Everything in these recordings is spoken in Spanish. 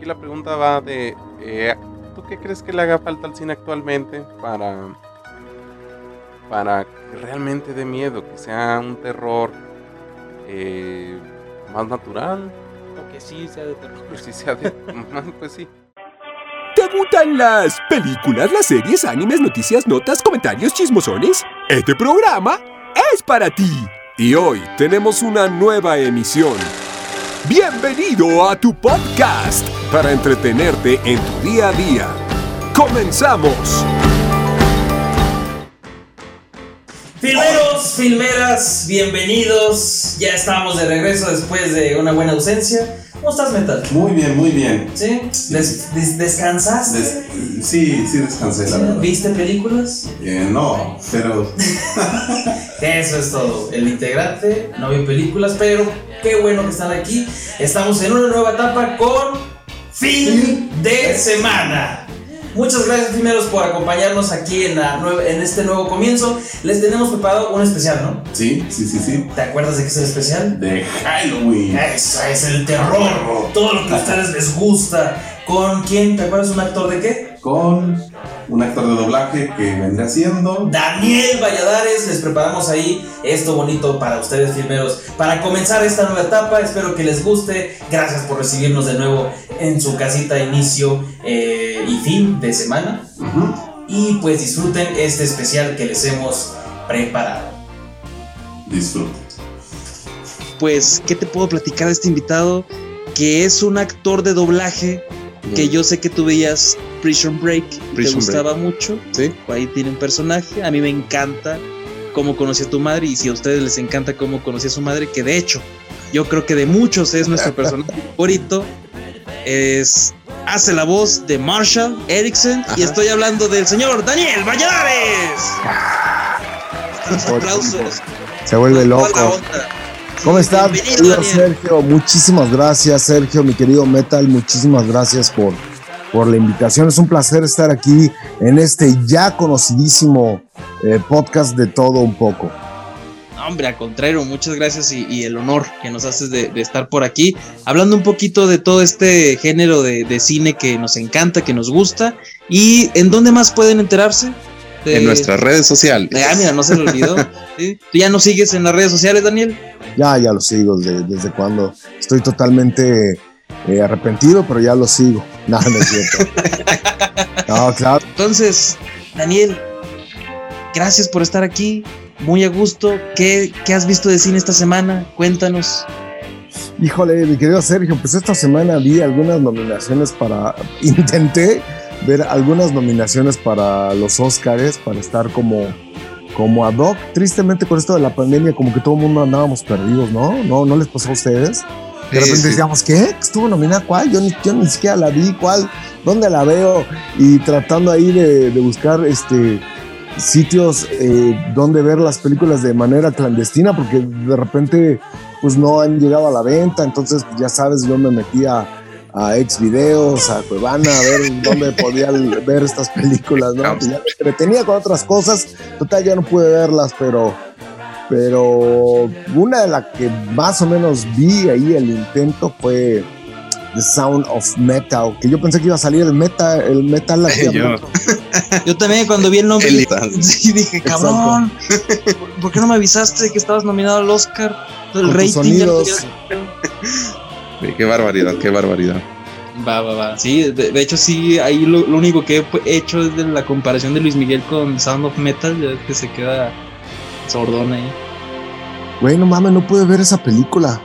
aquí la pregunta va de, eh, ¿tú qué crees que le haga falta al cine actualmente para, para que realmente dé miedo, que sea un terror eh, más natural? O que sí sea de terror. Pues sí, sea de, pues sí. ¿Te gustan las películas, las series, animes, noticias, notas, comentarios, chismosones? Este programa es para ti. Y hoy tenemos una nueva emisión. Bienvenido a tu podcast para entretenerte en tu día a día. ¡Comenzamos! Filmeros, filmeras, bienvenidos. Ya estamos de regreso después de una buena ausencia. ¿Cómo estás, Metal? Muy bien, muy bien. ¿Sí? Des- des- ¿Descansaste? Des- sí, sí descansé, la verdad. ¿Viste películas? Eh, no, pero Eso es todo. El integrante no vio películas, pero qué bueno que están aquí. Estamos en una nueva etapa con fin de semana. Muchas gracias, primeros, por acompañarnos aquí en, la en este nuevo comienzo. Les tenemos preparado un especial, ¿no? sí, sí, sí, sí. ¿Te acuerdas de qué es el especial? De Halloween. Eso es el terror. Todo lo que a ustedes les gusta. ¿Con quién? ¿Te acuerdas un actor de qué? Con un actor de doblaje que vendría siendo. Daniel Valladares, les preparamos ahí esto bonito para ustedes, filmeros, para comenzar esta nueva etapa. Espero que les guste. Gracias por recibirnos de nuevo en su casita, inicio eh, y fin de semana. Y pues disfruten este especial que les hemos preparado. Disfrute. pues, ¿qué te puedo platicar de este invitado? Que es un actor de doblaje que yo sé que tú veías Prison Break, te gustaba mucho. Sí. Ahí tiene un personaje. A mí me encanta cómo conocí a tu madre y si a ustedes les encanta cómo conocí a su madre, que de hecho, yo creo que de muchos es nuestro personaje favorito. Es. Hace la voz de Marshall Erickson y estoy hablando del señor Daniel Valladares. Los aplausos. Se vuelve loco. ¿Cómo estás. Sergio? Muchísimas gracias, Sergio, mi querido Metal. Muchísimas gracias por, por la invitación. Es un placer estar aquí en este ya conocidísimo eh, podcast de todo un poco. Hombre, al contrario, muchas gracias y, y el honor que nos haces de, de estar por aquí, hablando un poquito de todo este género de, de cine que nos encanta, que nos gusta, y en dónde más pueden enterarse. En nuestras redes sociales. Ah, mira, no se le olvidó. ¿sí? ¿Tú ya nos sigues en las redes sociales, Daniel? Ya, ya lo sigo desde, desde cuando. Estoy totalmente eh, arrepentido, pero ya lo sigo. No, no es cierto. No, claro. Entonces, Daniel, gracias por estar aquí, muy a gusto. ¿Qué, qué has visto de cine esta semana? Cuéntanos. Híjole, mi querido Sergio, pues esta semana vi algunas nominaciones para. Intenté ver algunas nominaciones para los Oscars, para estar como, como ad hoc. Tristemente, con esto de la pandemia, como que todo el mundo andábamos perdidos, ¿no? ¿No, no les pasó a ustedes? De repente sí. decíamos, ¿qué? ¿Estuvo nominada cuál? Yo ni, yo ni siquiera la vi, ¿cuál? ¿Dónde la veo? Y tratando ahí de, de buscar este sitios eh, donde ver las películas de manera clandestina, porque de repente pues no han llegado a la venta, entonces pues, ya sabes, yo me metí a, a ex videos, a Cuevana, a ver dónde podía ver estas películas, ¿no? Pues ya me entretenía con otras cosas, total ya no pude verlas, pero pero una de las que más o menos vi ahí el intento fue The Sound of Metal, que yo pensé que iba a salir el metal, el metal Yo. Yo también cuando vi el nombre, El- sí, dije, cabrón, ¿por, por qué no me avisaste que estabas nominado al Oscar? El Con tus rating ya lo sonidos. Sí, Qué barbaridad, qué barbaridad. Va, va, va. Sí, de, de hecho sí, ahí lo, lo único que he hecho es de la comparación de Luis Miguel con Sound of Metal, ya que se queda sordón ahí. Güey, no mames, no pude ver esa película.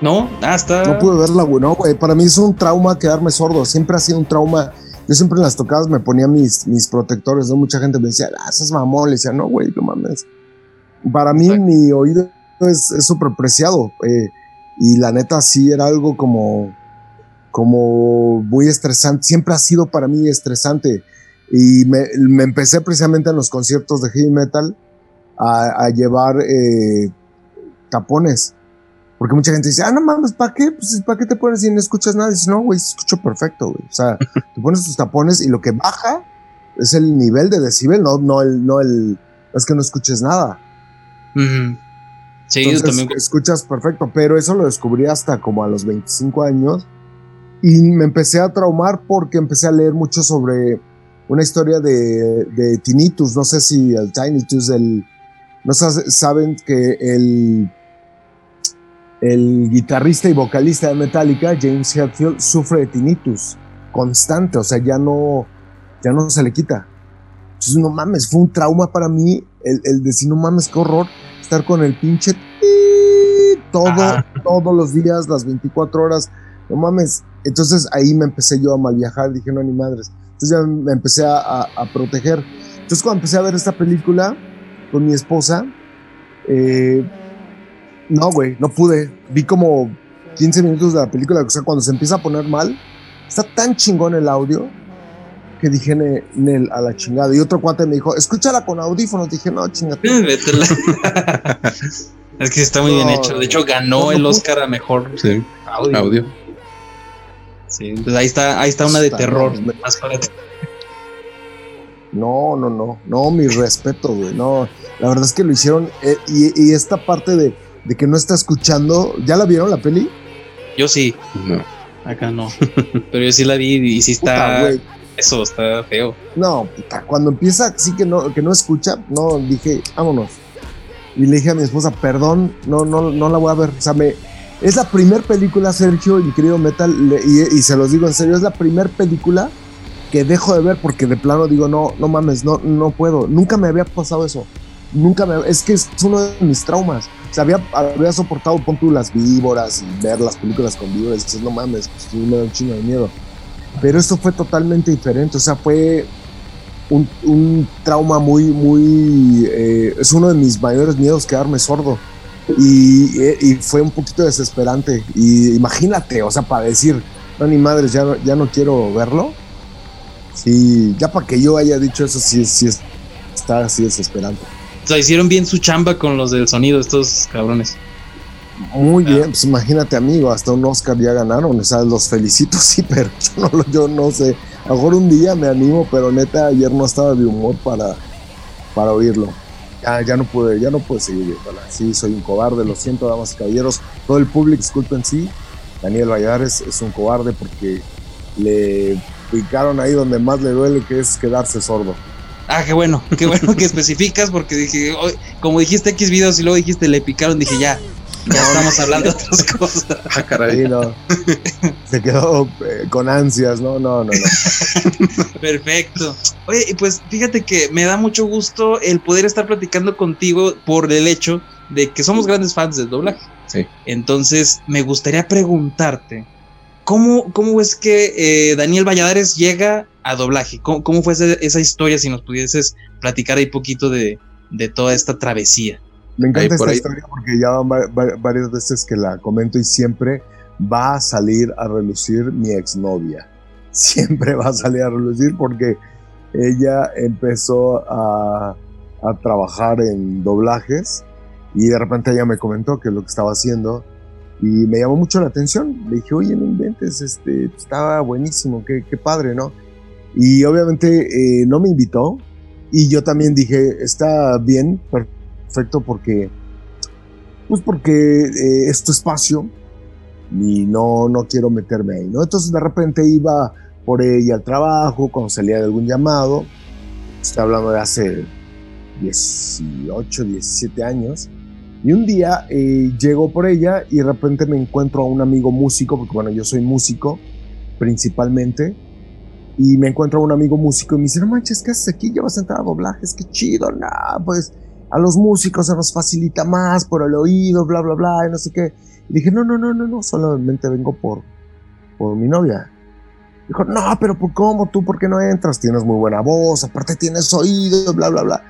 ¿No? Ah, está... No pude verla, güey. No, güey. Para mí es un trauma quedarme sordo. Siempre ha sido un trauma. Yo siempre en las tocadas me ponía mis, mis protectores, ¿no? Mucha gente me decía, ah, esas mamón. Le decía, no, güey, no mames. Para mí, Exacto. mi oído es es súper preciado. eh, y la neta, sí era algo como, como muy estresante. Siempre ha sido para mí estresante. Y me, me empecé precisamente en los conciertos de heavy metal a, a llevar eh, tapones. Porque mucha gente dice, ah, no mames, ¿para qué? Pues, ¿para qué te pones y no escuchas nada? Y dices, no, güey, escucho perfecto, güey. O sea, te pones tus tapones y lo que baja es el nivel de decibel, no, no el, no el, es que no escuches nada. Ujú. Sí, yo Entonces, también. escuchas perfecto, pero eso lo descubrí hasta como a los 25 años. y me empecé a traumar porque empecé a leer mucho sobre una historia de, de tinnitus, no sé si el tinnitus, el, no saben que el, el guitarrista y vocalista de Metallica, James Hetfield, sufre de tinnitus constante, o sea, ya no, ya no se le quita. Entonces, no mames, fue un trauma para mí el, el decir, no mames, qué horror estar con el pinche todo, todos los días, las 24 horas, no mames. Entonces ahí me empecé yo a mal viajar, dije, no, ni madres. Entonces ya me empecé a, a, proteger. Entonces cuando empecé a ver esta película con mi esposa, eh, no, güey, no pude. Vi como 15 minutos de la película, o sea, cuando se empieza a poner mal, está tan chingón el audio que dije, Nel, a la chingada. Y otro cuate me dijo, escúchala con audífonos. Dije, no, chingada. es que está muy bien hecho. De hecho, ganó el Oscar a mejor audio. audio. Sí, pues ahí está, ahí está una de terror. Más para No, no, no, no, mi respeto, güey. No, la verdad es que lo hicieron. Eh, y, esta parte de, que no está escuchando, ¿ya la vieron la peli? Yo sí. No. Acá no. Pero yo sí la vi y sí está. Eso está feo. No, puta, cuando empieza sí que no, que no escucha, no, dije, vámonos. Y le dije a mi esposa, perdón, no, no, no la voy a ver. O sea, me, es la primera película, Sergio y querido Metal, y, se los digo en serio, es la primera película que dejo de ver porque de plano digo, no, no mames, no, no puedo. Nunca me había pasado eso. Nunca me. Es que es uno de mis traumas. O sea, había, había soportado, pon tú las víboras y ver las películas con víboras. Y dices, no mames, pues me da un chingo de miedo. Pero esto fue totalmente diferente. O sea, fue un, un trauma muy, muy. Eh, es uno de mis mayores miedos quedarme sordo. Y, fue un poquito desesperante. Y imagínate, o sea, para decir, no, ni madres, ya, ya no quiero verlo. Sí, ya para que yo haya dicho eso, sí, sí está así desesperante. O sea, hicieron bien su chamba con los del sonido, estos cabrones. Muy bien, pues imagínate, amigo, hasta un Oscar ya ganaron, o sea, los felicito, sí, pero yo no, yo no sé. A lo mejor un día me animo, pero neta, ayer no estaba de humor para, para oírlo ya, no pude, ya no pude seguir Sí, soy un cobarde, lo siento, damas y caballeros. Todo el público, disculpen, sí. Daniel Valladares es un cobarde porque le picaron ahí donde más le duele, que es quedarse sordo. Ah, qué bueno, qué bueno que especificas porque dije, como dijiste X videos y luego dijiste le picaron, dije ya, ya estamos hablando de otras cosas. Ah, caray. no. Se quedó eh, con ansias, ¿no? No, no, no. Perfecto. Oye, pues fíjate que me da mucho gusto el poder estar platicando contigo por el hecho de que somos grandes fans del doblaje. Sí. Entonces, me gustaría preguntarte, ¿cómo, cómo es que eh, Daniel Valladares llega a doblaje? ¿Cómo, fue esa, historia? Si nos pudieses platicar ahí poquito de, de toda esta travesía. Me encanta esta historia porque ya van varias veces que la comento y siempre va a salir a relucir mi exnovia. Siempre va a salir a relucir porque ella empezó a, a trabajar en doblajes y de repente ella me comentó que lo que estaba haciendo y me llamó mucho la atención. Le dije, oye, no inventes, este, estaba buenísimo, qué, qué padre, ¿no? Y obviamente eh, no me invitó y yo también dije, está bien, perfecto porque, pues porque eh, es tu espacio y no, no quiero meterme ahí, ¿no? Entonces de repente iba por ella al trabajo, cuando salía de algún llamado, estoy hablando de hace 18, 17 años, y un día eh, llego por ella y de repente me encuentro a un amigo músico, porque bueno, yo soy músico principalmente, y me encuentro a un amigo músico y me dice, no manches, ¿qué haces aquí? Llevas entrar a doblajes, qué chido, nada, pues a los músicos se nos facilita más por el oído, bla, bla, bla, y no sé qué. Y dije, no, no, no, no, no, solamente vengo por, por mi novia. Dijo, no, pero ¿por cómo tú? ¿Por qué no entras? Tienes muy buena voz, aparte tienes oído, bla, bla, bla.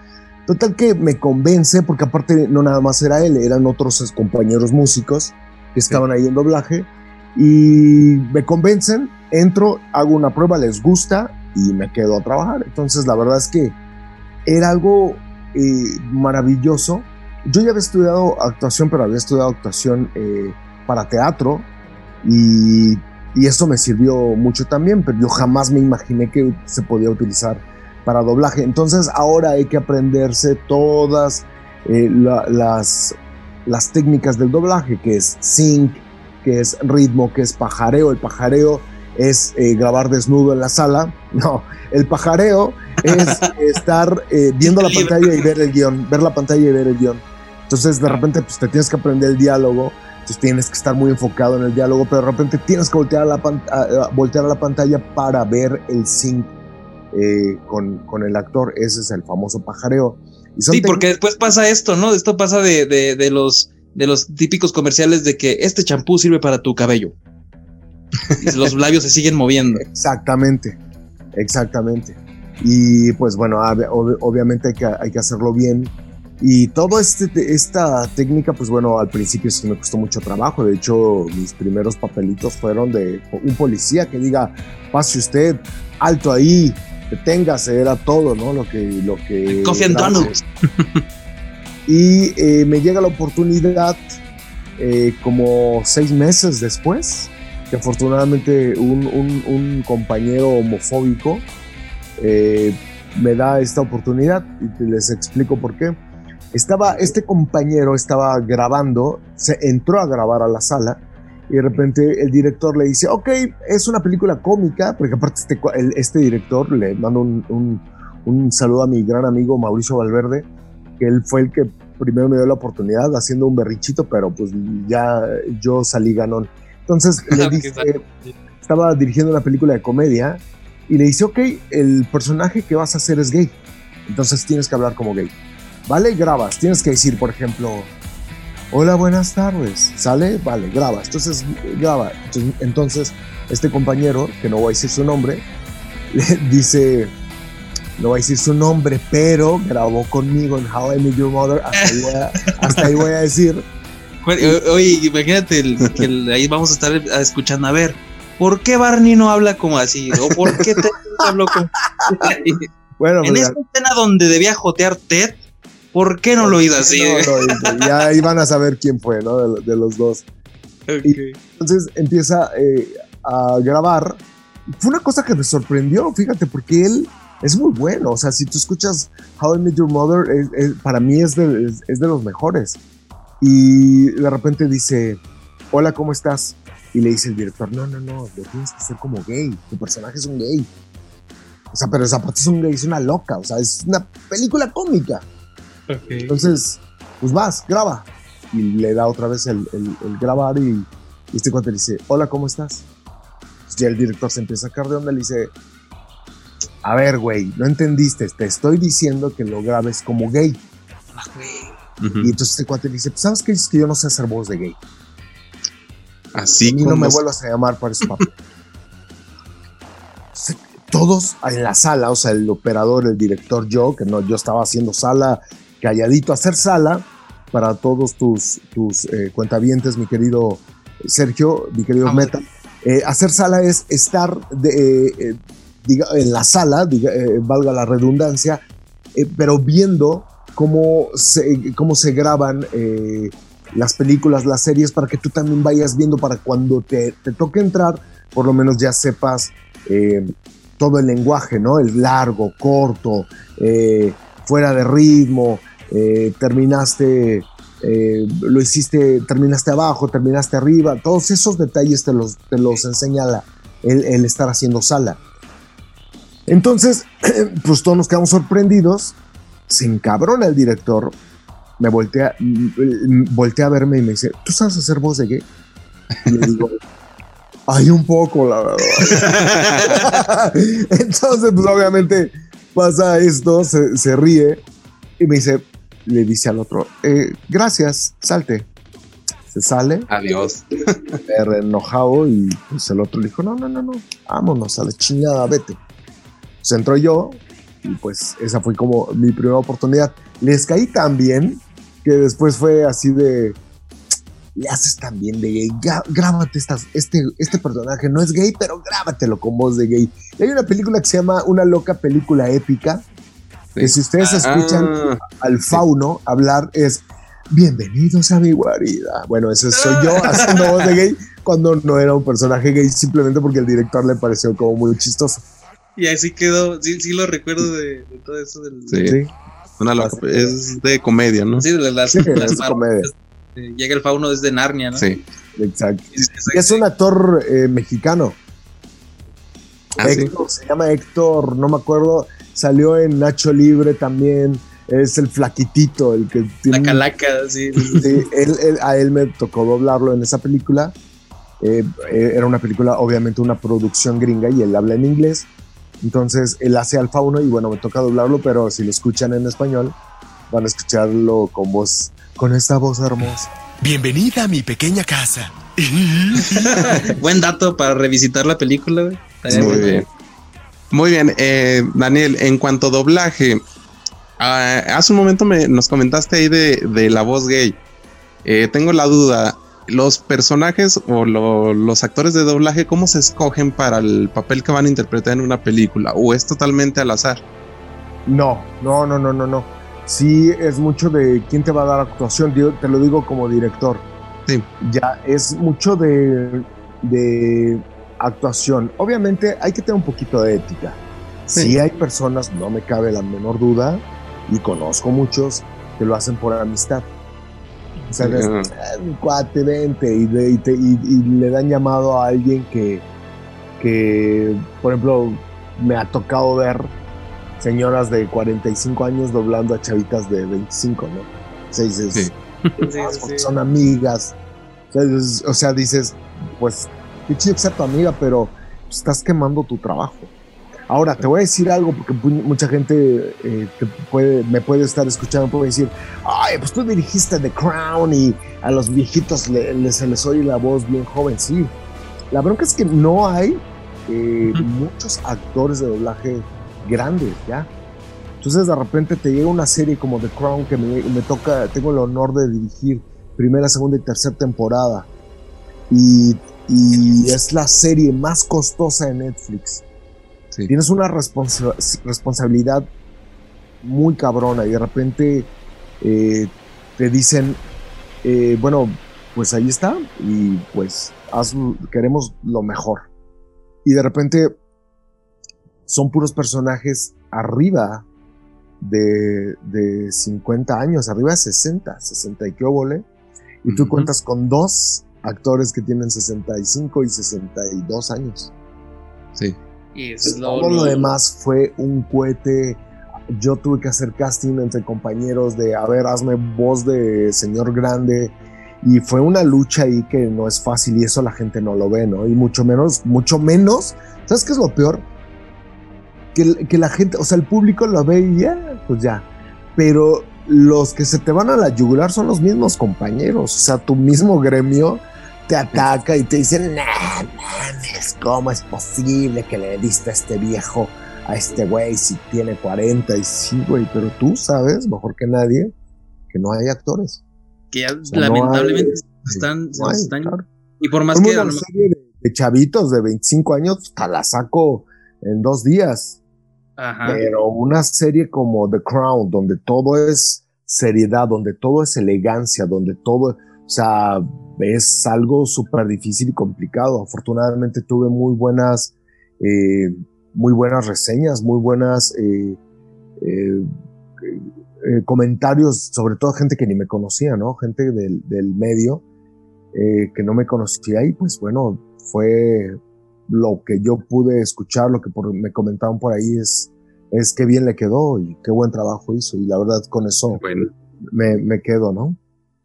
Total que me convence, porque aparte no nada más era él, eran otros compañeros músicos que estaban ahí en doblaje. Y me convencen, entro, hago una prueba, les gusta y me quedo a trabajar. Entonces la verdad es que era algo maravilloso. Yo ya había estudiado actuación, pero había estudiado actuación eh, para teatro y, eso me sirvió mucho también, pero yo jamás me imaginé que se podía utilizar para doblaje. Entonces ahora hay que aprenderse todas eh, las, las técnicas del doblaje, que es sync, que es ritmo, que es pajareo. El pajareo es eh, grabar desnudo en la sala. No, el pajareo es estar eh, viendo la pantalla y ver el guion, ver la pantalla y ver el guion. Entonces de repente pues te tienes que aprender el diálogo, entonces tienes que estar muy enfocado en el diálogo, pero de repente tienes que voltear a la, pan- a- a- voltear a la pantalla para ver el sync eh, con, con el actor. Ese es el famoso pajareo. Y Sí, porque después pasa esto, ¿no? Esto pasa de, de, de los de los típicos comerciales de que este champú sirve para tu cabello. Y los labios se siguen moviendo. Exactamente, exactamente. Y pues bueno, ob- ob- obviamente hay que, hay que hacerlo bien. Y toda este, esta técnica, pues bueno, al principio sí me costó mucho trabajo. De hecho, mis primeros papelitos fueron de un policía que diga, pase usted, alto ahí, deténgase, era todo, ¿no? Lo que... Lo que era- Donuts. Y eh, me llega la oportunidad eh, como seis meses después, que afortunadamente un, un- un compañero homofóbico eh, me da esta oportunidad y te- les explico por qué. Estaba, este compañero estaba grabando, se entró a grabar a la sala y de repente el director le dice, ok, es una película cómica, porque aparte este, el- este director, le mando un, un- un saludo a mi gran amigo Mauricio Valverde, que él fue el que primero me dio la oportunidad haciendo un berrichito, pero pues ya yo salí ganón. Entonces le dice, estaba dirigiendo una película de comedia y le dice, ok, el personaje que vas a hacer es gay, entonces tienes que hablar como gay. ¿Vale? Grabas, tienes que decir, por ejemplo, hola, buenas tardes, ¿sale? Vale, grabas, entonces graba. Entonces, entonces este compañero, que no voy a decir su nombre, le dice, no voy a decir su nombre, pero grabó conmigo en How I Met Your Mother, hasta ahí voy a, hasta ahí voy a decir, Oye, imagínate el- que el- ahí vamos a estar escuchando. A ver, ¿por qué Barney no habla como así? ¿O por qué Ted no habló como bueno, En pues, esa escena donde debía jotear Ted, ¿por qué no lo hizo así? no, no, ya iban a saber quién fue, ¿no? De, de los dos. Entonces empieza eh, a grabar. Fue una cosa que me sorprendió, fíjate, porque él es muy bueno. O sea, si tú escuchas How I Met Your Mother, es- es- para mí es de, es de los mejores. Y de repente dice, hola, ¿cómo estás? Y le dice el director, no, no, no, lo tienes que hacer como gay. Tu personaje es un gay. O sea, pero esa parte es un gay, es una loca. O sea, es una película cómica. Entonces, pues vas, graba. Y le da otra vez el, el- el grabar y, y este cuate le dice, hola, ¿cómo estás? Pues ya el director se empieza a sacar de onda y le dice, a ver, güey, no entendiste, te estoy diciendo que lo grabes como gay. Ujú. Y entonces este cuate le dice, pues, ¿sabes qué? Es que yo no sé hacer voz de gay. Así mí no me vuelvas a llamar para ese papel. Todos en la sala, o sea, el operador, el director, yo, que no, yo estaba haciendo sala, calladito, hacer sala para todos tus, tus eh, cuentavientes, mi querido Sergio, mi querido Vamos. Meta. Eh, hacer sala es estar de, eh, eh, diga- en la sala, diga- eh, valga la redundancia, eh, pero viendo cómo se, cómo se graban eh, las películas, las series, para que tú también vayas viendo para cuando te, te toque entrar, por lo menos ya sepas eh, todo el lenguaje, ¿no? El largo, corto, eh, fuera de ritmo, eh, terminaste, lo hiciste, terminaste abajo, terminaste arriba, todos esos detalles te los, te los enseña el, el estar haciendo sala. Entonces, pues todos nos quedamos sorprendidos, se encabrona el director, me voltea, mm, mm, voltea a verme y me dice, ¿tú sabes hacer voz de gay? Y le digo, hay un poco, la verdad. Entonces, pues obviamente pasa esto, se, se ríe y me dice, le dice al otro, "Eh, gracias, salte. Se sale, Adiós. enojado y pues el otro le dijo, no, no, no, no, vámonos a la chingada, vete. Pues entró yo y pues esa fue como mi primera oportunidad. Les caí tan bien que después fue así de, le haces tan bien de gay, grábate estas, este, este personaje, no es gay, pero grábatelo con voz de gay. Y hay una película que se llama Una loca película épica, que si ustedes escuchan Ah, al fauno hablar es bienvenidos a mi guarida. Bueno, ese soy yo haciendo voz de gay cuando no era un personaje gay, simplemente porque el director le pareció como muy chistoso. Y así quedó, sí, sí lo recuerdo de, de todo eso del, sí, Sí, una loca- es de comedia, ¿no? sí, de las, Sí, las es comedia. eh, Llega el fauno desde Narnia, ¿no? Sí. exacto. Es un actor eh, mexicano. Ah, sí. Héctor, se llama Héctor, no me acuerdo, salió en Nacho Libre también, es el flaquitito, el que La tiene... calaca, sí. Sí, él- él- a él me tocó doblarlo en esa película. Eh, eh, era una película, obviamente, una producción gringa y él habla en inglés. Entonces, él hace al fauno y bueno, me toca doblarlo, pero si lo escuchan en español, van a escucharlo con voz, con esta voz hermosa. Bienvenida a mi pequeña casa. Buen dato para revisitar la película, Muy bueno. bien. Muy bien, eh, Daniel, en cuanto a doblaje, ah, hace un momento me, nos comentaste ahí de, de la voz gay. Eh, tengo la duda, ¿los personajes o lo- los actores de doblaje, cómo se escogen para el papel que van a interpretar en una película? ¿O es totalmente al azar? No, no, no, no, no, no. Sí, es mucho de quién te va a dar actuación. Yo te lo digo como director. Sí. Ya es mucho de, de actuación. Obviamente hay que tener un poquito de ética. Sí. Sí hay personas, no me cabe la menor duda, y conozco muchos que lo hacen por amistad. O sea. "Ah, mi cuate, vente, y, de- y te- y- y le dan llamado a alguien que, que, por ejemplo, me ha tocado ver señoras de 45 años doblando a chavitas de 25, ¿no? O sea, dices, Sí. Sí, "Ah, sí, porque sí. son amigas. O sea, dices- o sea, dices, pues, qué chido que sea tu amiga, pero estás quemando tu trabajo. Ahora, te voy a decir algo, porque mu- mucha gente eh, te puede, me puede estar escuchando, puede decir, ay, pues tú dirigiste The Crown y a los viejitos le- le- se les oye la voz bien joven. Sí, la bronca es que no hay eh, muchos actores de doblaje grandes, ¿ya? Entonces de repente te llega una serie como The Crown que me, me toca, tengo el honor de dirigir primera, segunda y tercera temporada. Y, y es la serie más costosa de Netflix. Sí. Tienes una responsa- responsabilidad muy cabrona y de repente eh, te dicen, eh, bueno, pues ahí está y pues haz, queremos lo mejor. Y de repente son puros personajes arriba de, de 50 años, arriba de 60, 60 y qué óvole. Y tú cuentas con dos actores que tienen 65 y 62 años. Sí. Y eso es lo, Todo lo lo- demás fue un cohete. Yo tuve que hacer casting entre compañeros de, a ver, hazme voz de señor grande. Y fue una lucha ahí que no es fácil y eso la gente no lo ve, ¿no? Y mucho menos, mucho menos. ¿Sabes qué es lo peor? Que, que la gente, o sea, el público lo ve y ya, pues ya. Pero los que se te van a la yugular son los mismos compañeros. O sea, tu mismo gremio te ataca y te dicen, nah, mames, ¿cómo es posible que le diste a este viejo, a este güey, si tiene 40? Y sí, güey, pero tú sabes, mejor que nadie, que no hay actores. que ya sea, no lamentablemente hay- están, se no hay, están- claro. y por más Como que una serie de, de chavitos de 25 años, te la saco en dos días. Ajá. Pero una serie como The Crown, donde todo es seriedad, donde todo es elegancia, donde todo, o sea, es algo súper difícil y complicado. Afortunadamente tuve muy buenas, eh, muy buenas reseñas, muy buenas eh, eh, eh, comentarios, sobre todo gente que ni me conocía, ¿no? Gente del, del medio que no me conocía y pues bueno, fue lo que yo pude escuchar, lo que por- me comentaban por ahí es, es qué bien le quedó y qué buen trabajo hizo. Y la verdad con eso Bueno, me, me quedo, ¿no?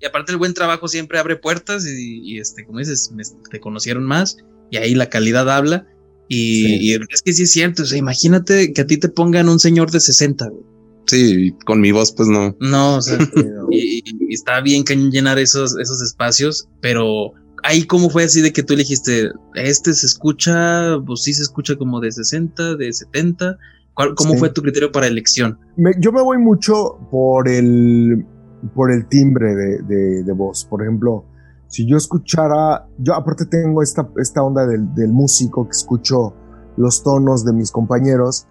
Y aparte el buen trabajo siempre abre puertas y, y, este, como dices, me- te conocieron más y ahí la calidad habla. Y, Sí. y es que sí es cierto, o sea, imagínate que a ti te pongan un señor de 60, güey. sí, con mi voz, pues no. No, o sea, y, y está bien cañón llenar esos, esos espacios, pero ahí cómo fue así de que tú elegiste, este se escucha, pues sí se escucha como de 60, de 70, ¿Cuál- ¿cómo Sí. fue tu criterio para elección? Me- yo me voy mucho por el, por el timbre de, de- de voz. Por ejemplo, si yo escuchara, yo aparte tengo esta, esta onda del, del músico que escucho los tonos de mis compañeros.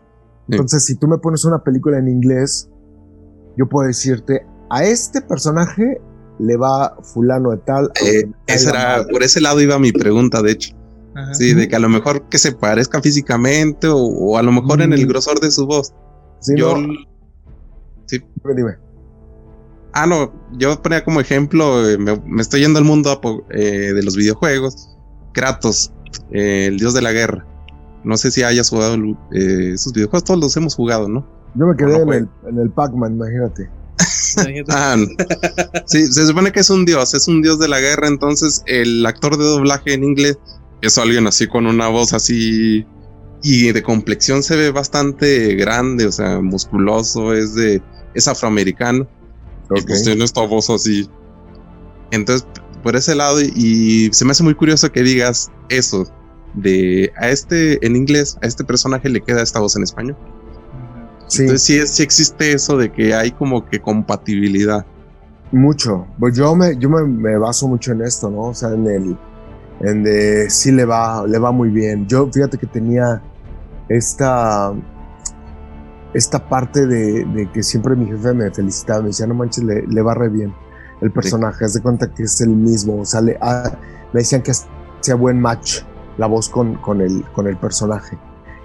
Sí. Entonces, si tú me pones una película en inglés, yo puedo decirte, a este personaje le va fulano de tal. Eh, caiga era, mal". por ese lado iba mi pregunta, de hecho. Ajá. Sí, de que a lo mejor que se parezca físicamente o, o a lo mejor en el Mm. grosor de su voz. Sí, yo, no, dime, dime. Ah, no, yo ponía como ejemplo, eh, me, me estoy yendo al mundo eh, de los videojuegos. Kratos, eh, el dios de la guerra. No sé si hayas jugado eh, esos videojuegos, todos los hemos jugado, ¿no? Yo me quedé en, el, en el Pac-Man, imagínate. Ah, sí, se supone que es un dios, es un dios de la guerra, entonces el actor de doblaje en inglés es alguien así con una voz así y de complexión se ve bastante grande, o sea, musculoso, es de es afroamericano. Y pues tiene esta voz así. Entonces, por ese lado y, se me hace muy curioso que digas eso de a este en inglés, a este personaje le queda esta voz en español. Sí. Entonces sí, existe eso de que hay como que compatibilidad. Mucho. Pues yo me, yo me, baso mucho en esto, ¿no? O sea, en el, en de sí le va, le va muy bien. Yo fíjate que tenía esta, esta parte de, que siempre mi jefe me felicitaba, me decía, no manches, le, le va re bien el personaje, haz de cuenta que es el mismo, o sea, me decían que hacía buen match la voz con, con, el, con el personaje.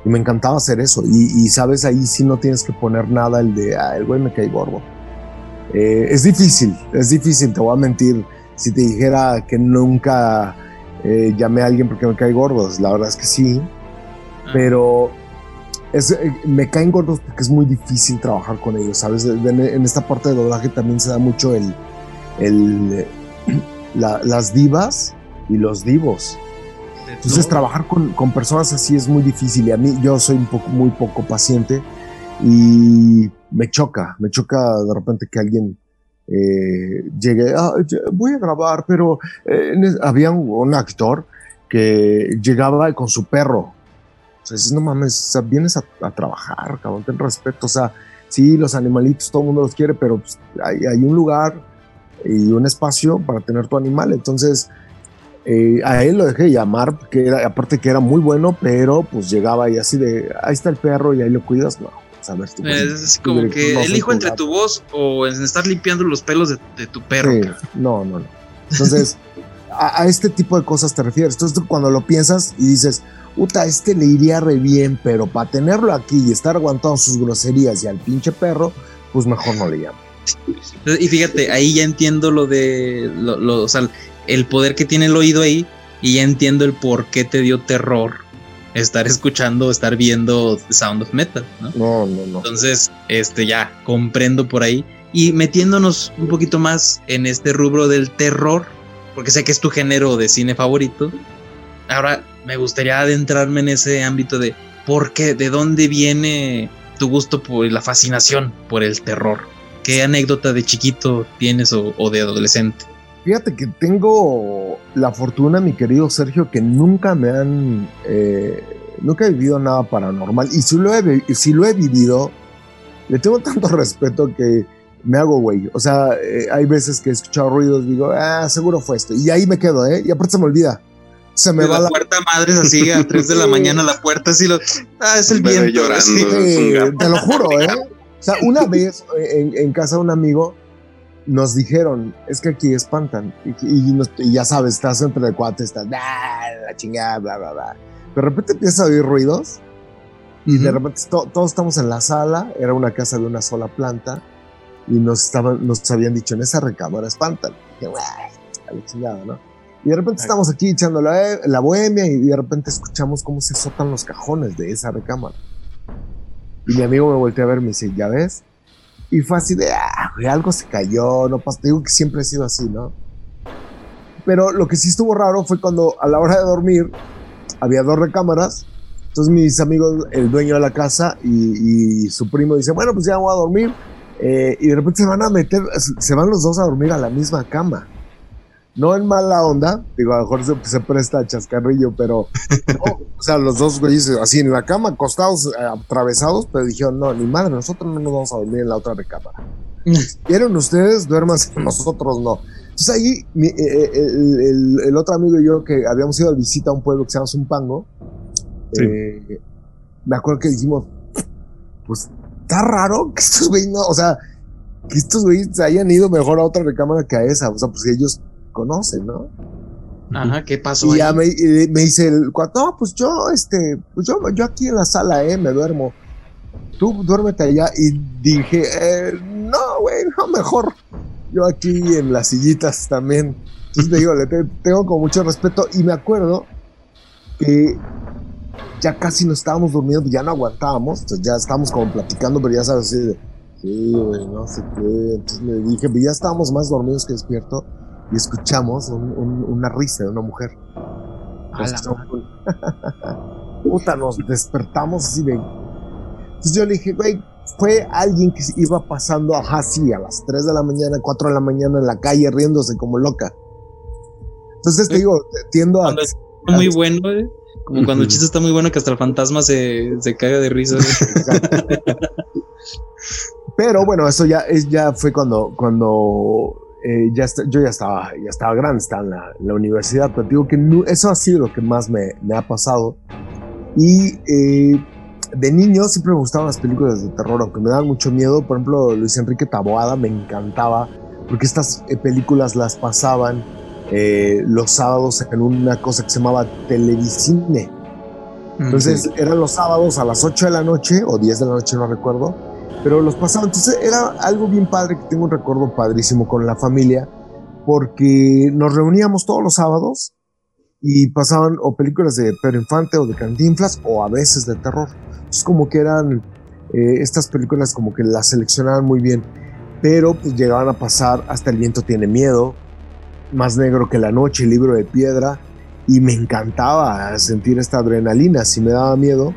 Y me encantaba hacer eso. Y, sabes, ahí sí no tienes que poner nada el de, ah, el güey me cae gordo. Eh, es difícil, es difícil, te voy a mentir. Si te dijera que nunca eh, llamé a alguien porque me cae gordo, la verdad es que sí. Ah. Pero es, eh, me caen gordos porque es muy difícil trabajar con ellos, ¿sabes? En, esta parte de doblaje también se da mucho el, el las divas y los divos. Entonces trabajar con, con, personas así es muy difícil y a mí yo soy un poco muy poco paciente y me choca, me choca de repente que alguien eh, llegue, ah, voy a grabar, pero eh, había un, actor que llegaba con su perro. O sea, dices, no mames, vienes a, trabajar, cabrón, ten respeto. O sea, sí, los animalitos todo el mundo los quiere, pero pues, hay, hay un lugar y un espacio para tener tu animal. Entonces, eh, a él lo dejé llamar, porque era, aparte que era muy bueno, pero pues llegaba y así de, ahí está el perro y ahí lo cuidas, no. Pues, es como que elijo entre tu voz o en estar limpiando los pelos de, tu perro. no, no, no. Entonces, a, este tipo de cosas te refieres. Entonces, cuando lo piensas y dices, puta, este le iría re bien, pero para tenerlo aquí y estar aguantando sus groserías y al pinche perro, pues mejor no le llamo. Y fíjate, ahí ya entiendo lo de, lo, o sea, el poder que tiene el oído ahí y ya entiendo el por qué te dio terror estar escuchando, estar viendo Sound of Metal, ¿no? No, no, no. Entonces, este ya comprendo por ahí y metiéndonos un poquito más en este rubro del terror, porque sé que es tu género de cine favorito. Ahora me gustaría adentrarme en ese ámbito de por qué, de dónde viene tu gusto por la fascinación por el terror. ¿Qué anécdota de chiquito tienes o de adolescente? Fíjate que tengo la fortuna, mi querido Sergio, que nunca me han. Eh, nunca he vivido nada paranormal. Y si lo, he, si lo he vivido, le tengo tanto respeto que me hago güey. O sea, eh, hay veces que he escuchado ruidos, digo, ah, seguro fue esto. Y ahí me quedo, ¿eh? Y aparte se me olvida. Se me va la, puerta madre así a 3 de la mañana, la puerta así, lo, ah, es el viento. Llorando, te lo juro, ¿eh? O sea, una vez en, en casa de un amigo nos dijeron, es que aquí espantan. Y, ya sabes, estás entre cuates, estás, la chingada, bla, bla, bla. De repente empieza a oír ruidos y de repente todos estamos en la sala, era una casa de una sola planta y nos, estaban, nos habían dicho, en esa recámara espantan. Y a la chingada, ¿no? Y de repente estamos aquí echando la, la bohemia y de repente escuchamos cómo se azotan los cajones de esa recámara. Y mi amigo me volteó a ver y me dice, ¿ya ves? Y fue así de, ah, algo se cayó, no pasa. digo que siempre he sido así, ¿no? Pero lo que sí estuvo raro fue cuando a la hora de dormir había dos recámaras. Entonces mis amigos, el dueño de la casa y, su primo dice, bueno, pues ya voy a dormir. Eh, y de repente se van a meter, se van los dos a dormir a la misma cama no en mala onda, digo, a lo mejor se, presta a chascarrillo, pero, o sea, los dos güeyes así en la cama, acostados, eh, atravesados, pero dijeron, no, ni madre, nosotros no nos vamos a dormir en la otra recámara. ¿Quieren ustedes? Duérmanse, nosotros no. Entonces ahí, eh, eh, el, otro amigo y yo que habíamos ido a visita a un pueblo que se llama Zumpango, me acuerdo que dijimos, pues, está raro que estos güeyes no, o sea, que estos güeyes hayan ido mejor a otra recámara que a esa, o sea, pues ellos conocen, ¿no? Ajá, ¿qué pasó? Y ya me, dice el no, pues yo, este, pues yo, yo aquí en la sala, eh, me duermo. Tú duérmete allá. Y dije, eh, no, güey, no, mejor. Yo aquí en las sillitas también. Entonces te digo, le tengo con mucho respeto. Y me acuerdo que ya casi no estábamos durmiendo, ya no aguantábamos, entonces ya estábamos como platicando, pero ya sabes, así de, sí, güey, no sé qué. Entonces le dije, ya estábamos más dormidos que despierto y escuchamos una risa de una mujer. Puta, nos despertamos así de. Entonces yo le dije, güey, fue alguien que iba pasando, ajá, sí, a las 3 de la mañana, 4 de la mañana en la calle riéndose como loca. Entonces te digo, tiendo a. muy bueno, ¿eh? Como cuando el chiste está muy bueno que hasta el fantasma se, se caiga de risa. Pero bueno, eso ya, es, ya fue cuando, cuando eh, ya yo ya estaba, ya estaba grande, estaba en la, universidad, pero digo que eso ha sido lo que más me, me ha pasado. Y eh, de niño siempre me gustaban las películas de terror, aunque me daban mucho miedo. Por ejemplo, Luis Enrique Taboada me encantaba, porque estas eh, películas las pasaban los sábados en una cosa que se llamaba Televisine. Entonces eran los sábados a las 8 de la noche o 10 de la noche, no recuerdo pero los pasaba. Entonces era algo bien padre que tengo un recuerdo padrísimo con la familia, porque nos reuníamos todos los sábados y pasaban o películas de Pedro Infante o de Cantinflas o a veces de terror. Es como que eran eh, estas películas como que las seleccionaban muy bien, pero pues llegaban a pasar hasta El viento tiene miedo, Más negro que la noche, Libro de piedra, y me encantaba sentir esta adrenalina, si me daba miedo,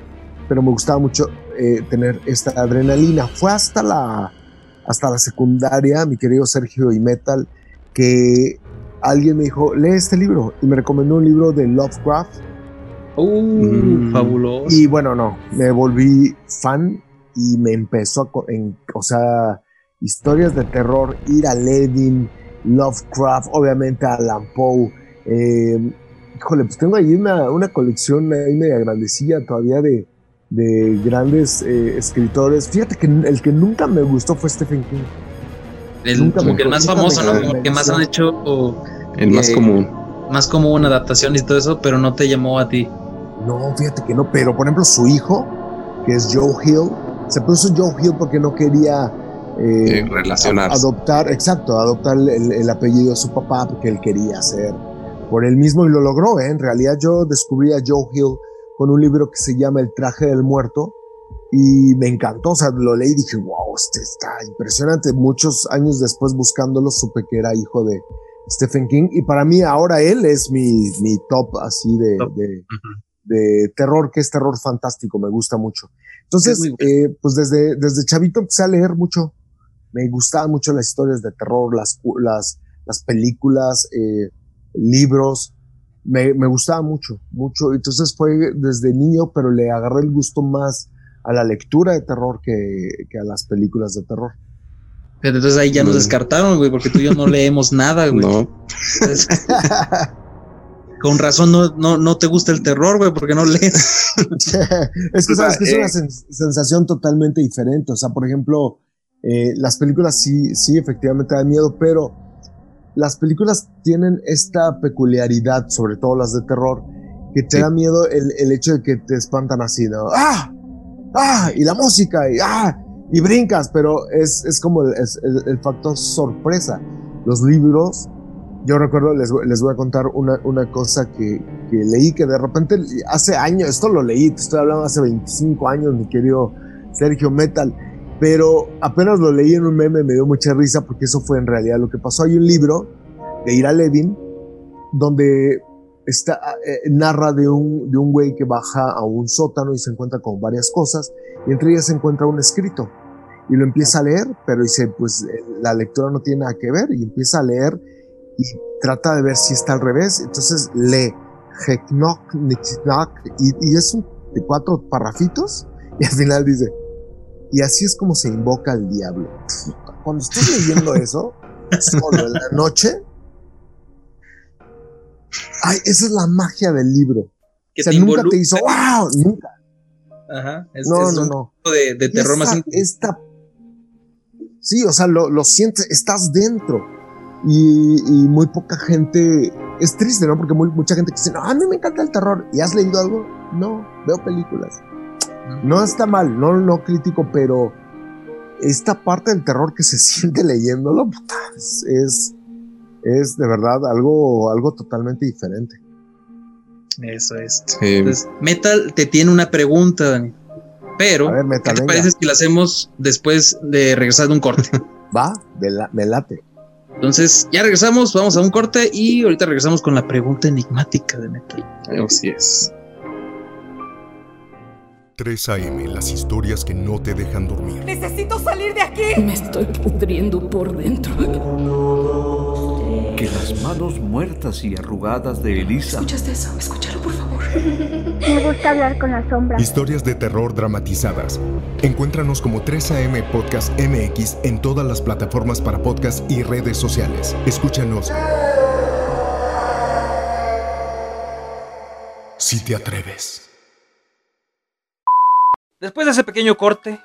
pero me gustaba mucho eh, tener esta adrenalina. Fue hasta la, hasta la secundaria, mi querido Sergio y Metal, que alguien me dijo, lee este libro, y me recomendó un libro de Lovecraft. Uh, mm. fabuloso. Y bueno, no, me volví fan y me empezó a, o sea, historias de terror, ir a Levin, Lovecraft, obviamente a Alan Poe. Eh, híjole, pues tengo ahí una, una colección ahí media grandecilla todavía de, de grandes eh, escritores. Fíjate que el que nunca me gustó fue Stephen King. El, como que el más famoso, ¿no? que más han hecho. el más común. Más común, adaptaciones y todo eso, pero no te llamó a ti. No, fíjate que no, pero por ejemplo su hijo, que es Joe Hill, se puso Joe Hill porque no quería eh, relacionar. Adoptar, exacto, adoptar el, apellido de su papá porque él quería ser por él mismo y lo logró. ¿eh? En realidad yo descubrí a Joe Hill con un libro que se llama El traje del muerto y me encantó, o sea, lo leí y dije, wow, este está impresionante. Muchos años después buscándolo supe que era hijo de Stephen King y para mí ahora él es mi, mi top así de, de, terror, que es terror fantástico, me gusta mucho. Entonces, eh, pues desde, desde chavito empecé a leer mucho, me gustaban mucho las historias de terror, las, las, las películas, eh, libros, me, me, gustaba mucho, mucho. Entonces fue desde niño, pero le agarré el gusto más a la lectura de terror que, que a las películas de terror. Entonces ahí ya nos mm. descartaron, güey, porque tú y yo no leemos nada, güey. No. con razón no, no, no te gusta el terror, güey, porque no lees. es que sabes que es una sensación totalmente diferente. O sea, por ejemplo, eh, las películas sí, sí, efectivamente dan miedo, pero las películas tienen esta peculiaridad, sobre todo las de terror, que te da miedo el, hecho de que te espantan así, ¿no? ¡Ah! ¡Ah! Y la música, y ¡ah! Y brincas, pero es, es como el, el, factor sorpresa. Los libros, yo recuerdo, les, les voy a contar una, una cosa que, que, leí, que de repente hace años, esto lo leí, te estoy hablando hace 25 años, mi querido Sergio Metal, pero apenas lo leí en un meme, me dio mucha risa porque eso fue en realidad lo que pasó. Hay un libro de Ira Levin donde está, eh, narra de un, de un güey que baja a un sótano y se encuentra con varias cosas y entre ellas se encuentra un escrito y lo empieza a leer, pero dice, pues eh, la lectura no tiene nada que ver y empieza a leer y trata de ver si está al revés, entonces lee y, y es un, de cuatro parrafitos y al final dice, y así es como se invoca al diablo. Cuando estás leyendo eso, solo en la noche, ay, esa es la magia del libro. Que o sea, nunca te hizo, wow, nunca. Ajá, es, no, no, no. De, de terror más esta, Sí, o sea, lo, lo sientes, estás dentro. Y, y, muy poca gente, es triste, ¿no? Porque muy, mucha gente dice, no, a mí me encanta el terror. ¿Y has leído algo? No, veo películas. No está mal, no, no crítico, pero esta parte del terror que se siente leyéndolo es, es, de verdad algo, algo totalmente diferente. Eso es. Sí. Entonces, Metal te tiene una pregunta, Dani. Pero, A ver, Metal, ¿qué te parece si la hacemos después de regresar de un corte? Va, me, la- me late. Entonces, ya regresamos, vamos a un corte y ahorita regresamos con la pregunta enigmática de Metal. Así es. 3 AM, las historias que no te dejan dormir. ¡Necesito salir de aquí! Me estoy pudriendo por dentro. Que las manos muertas y arrugadas de Elisa ¿Escuchaste eso? Escúchalo, por favor. Me gusta hablar con las sombras. Historias de terror dramatizadas. Encuéntranos como 3AM Podcast MX en todas las plataformas para podcast y redes sociales. Escúchanos. Si te atreves. Después de ese pequeño corte,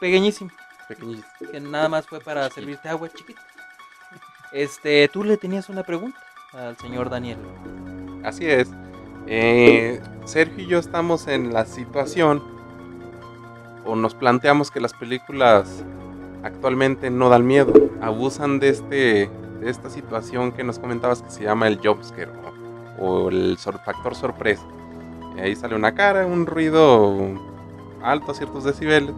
pequeñísimo, que nada más fue para servirte agua chiquita. Este, tú le tenías una pregunta al señor Daniel. Así es. Eh, Sergio y yo estamos en la situación o nos planteamos que las películas actualmente no dan miedo, abusan de este de esta situación que nos comentabas que se llama el jumpscare o, o el sor- factor sorpresa. Y ahí sale una cara, un ruido alto a ciertos decibeles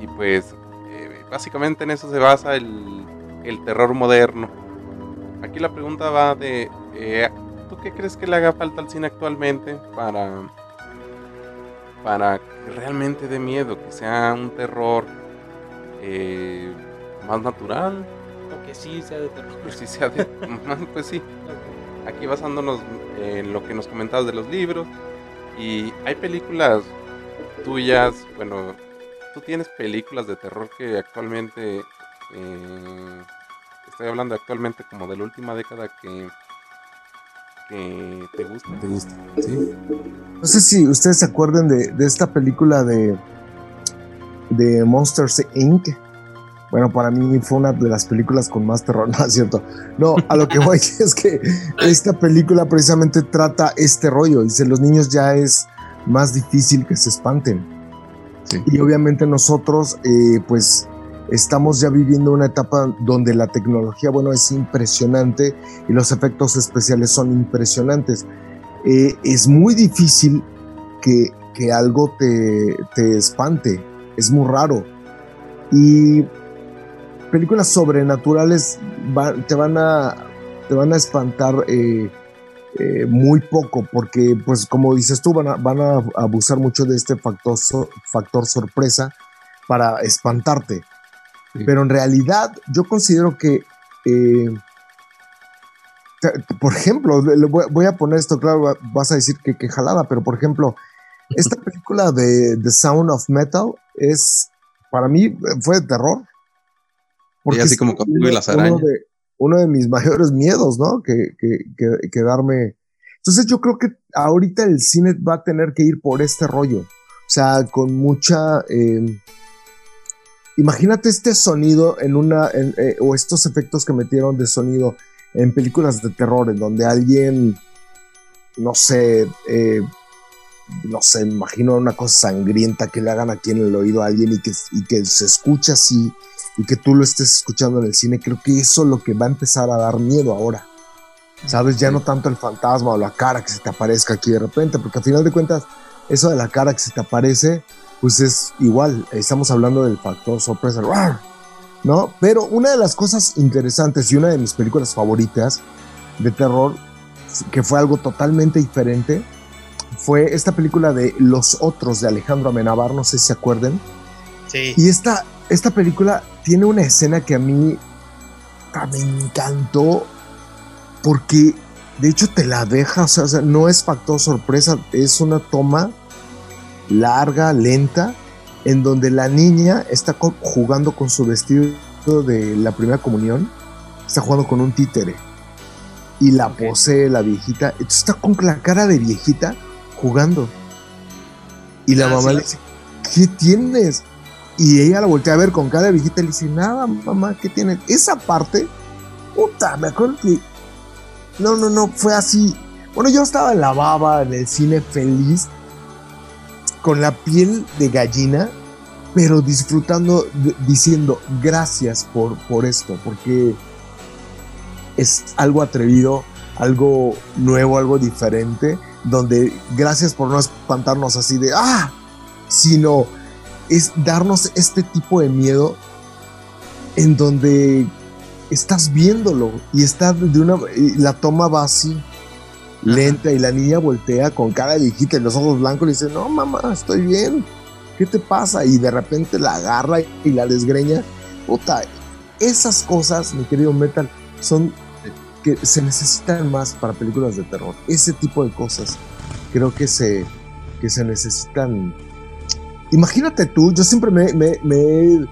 y pues eh, básicamente en eso se basa el, el terror moderno. Aquí la pregunta va de eh, ¿Tú qué crees que le haga falta al cine actualmente para, para que realmente dé miedo, que sea un terror eh, más natural? O que sí sea de terror. Que sí sea de- pues sí, aquí basándonos en lo que nos comentabas de los libros. Y hay películas tuyas, bueno, tú tienes películas de terror que actualmente, eh, estoy hablando actualmente como de la última década que, te gustan. ¿Te gusta? No sé si ustedes se acuerdan de, de esta película de, de Monsters Inc. Bueno, para mí fue una de las películas con más terror, no es cierto. No, a lo que voy es que esta película precisamente trata este rollo. Dice, los niños ya es más difícil que se espanten. Sí. Y obviamente nosotros, eh, pues, estamos ya viviendo una etapa donde la tecnología, bueno, es impresionante y los efectos especiales son impresionantes. Eh, es muy difícil que, que algo te, te espante, es muy raro. Y películas sobrenaturales va- te, van a, te van a espantar eh, eh, muy poco, porque, pues, como dices tú, van a, van a abusar mucho de este factor, so- factor sorpresa para espantarte. Sí. Pero en realidad, yo considero que, eh, por ejemplo, voy, a poner esto claro, va- vas a decir que, que jalada, pero por ejemplo, esta película de The Sound of Metal es, para mí, fue de terror. Y así como y las arañas. de, uno de mis mayores miedos, ¿no? Que, que, que. Entonces yo creo que ahorita el cine va a tener que ir por este rollo. O sea, con mucha... eh, imagínate este sonido en una... eh, o estos efectos que metieron de sonido en películas de terror, en donde alguien, no sé, eh, no sé, imagino una cosa sangrienta que le hagan aquí en el oído a alguien y que, y que se escucha así y que tú lo estés escuchando en el cine, creo que eso es lo que va a empezar a dar miedo ahora. ¿Sabes? Ya no tanto el fantasma o la cara que se te aparezca aquí de repente, porque al final de cuentas, eso de la cara que se te aparece, pues es igual, estamos hablando del factor sorpresa. ¿no? Pero una de las cosas interesantes y una de mis películas favoritas de terror, que fue algo totalmente diferente, fue esta película de Los Otros de Alejandro Amenábar, no sé si se acuerden. Sí. Y esta, esta película tiene una escena que a mí ah, me encantó porque de hecho te la deja, o sea, o sea, no es factor sorpresa, es una toma larga, lenta, en donde la niña está jugando con su vestido de la primera comunión, está jugando con un títere y la posee la viejita, entonces está con la cara de viejita jugando. Y la Ah, mamá sí. le dice, ¿qué tienes? Y ella la voltea a ver con cara de viejita y le dice, nada, mamá, ¿qué tienes? Esa parte, puta, me acuerdo que... No, no, no, fue así. Bueno, yo estaba en la baba, en el cine feliz, con la piel de gallina, pero disfrutando, diciendo gracias por, por esto, porque es algo atrevido, algo nuevo, algo diferente, donde gracias por no espantarnos así de, ah, sino es darnos este tipo de miedo en donde estás viéndolo y está de una la toma va así lenta y la niña voltea con cara de viejita y los ojos blancos y dice no mamá estoy bien. Qué te pasa y de repente la agarra y la desgreña. Puta esas cosas mi querido metal son que se necesitan más para películas de terror. Ese tipo de cosas creo que se que se necesitan imagínate tú yo siempre me, me, me he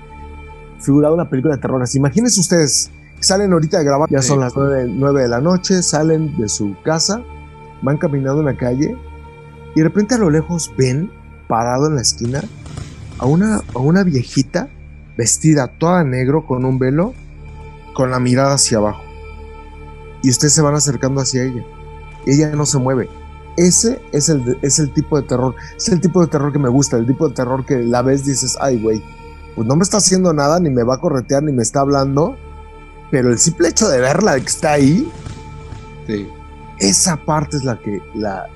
figurado una película de terror así imagínense ustedes salen ahorita de grabar, ya son las 9, de la noche, salen de su casa, van caminando en la calle y de repente a lo lejos ven parado en la esquina a una, a una viejita vestida toda negro con un velo, con la mirada hacia abajo. Y ustedes se van acercando hacia ella. Ella no se mueve. Ese es el, es el tipo de terror. Es el tipo de terror que me gusta. El tipo de terror que la ves dices, ay, güey, pues no me está haciendo nada, ni me va a corretear, ni me está hablando pero el simple hecho de verla que está ahí, esa parte es la que la,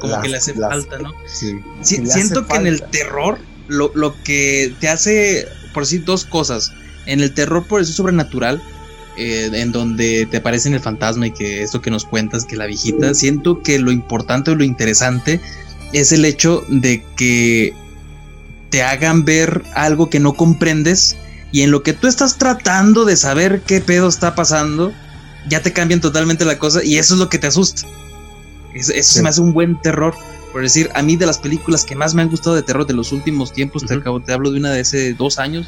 como que le hace falta, ¿no? Sí. siento que en el terror lo, que te hace, por decir dos cosas, en el terror por eso sobrenatural, eh, en donde te aparece el fantasma y que esto que nos cuentas, que la viejita, siento que lo importante o lo interesante es el hecho de que te hagan ver algo que no comprendes y en lo que tú estás tratando de saber qué pedo está pasando, ya te cambian totalmente la cosa y eso es lo que te asusta. Eso, se me hace un buen terror. Por decir, a mí de las películas que más me han gustado de terror de los últimos tiempos, te, acabo, te hablo de una de hace dos años,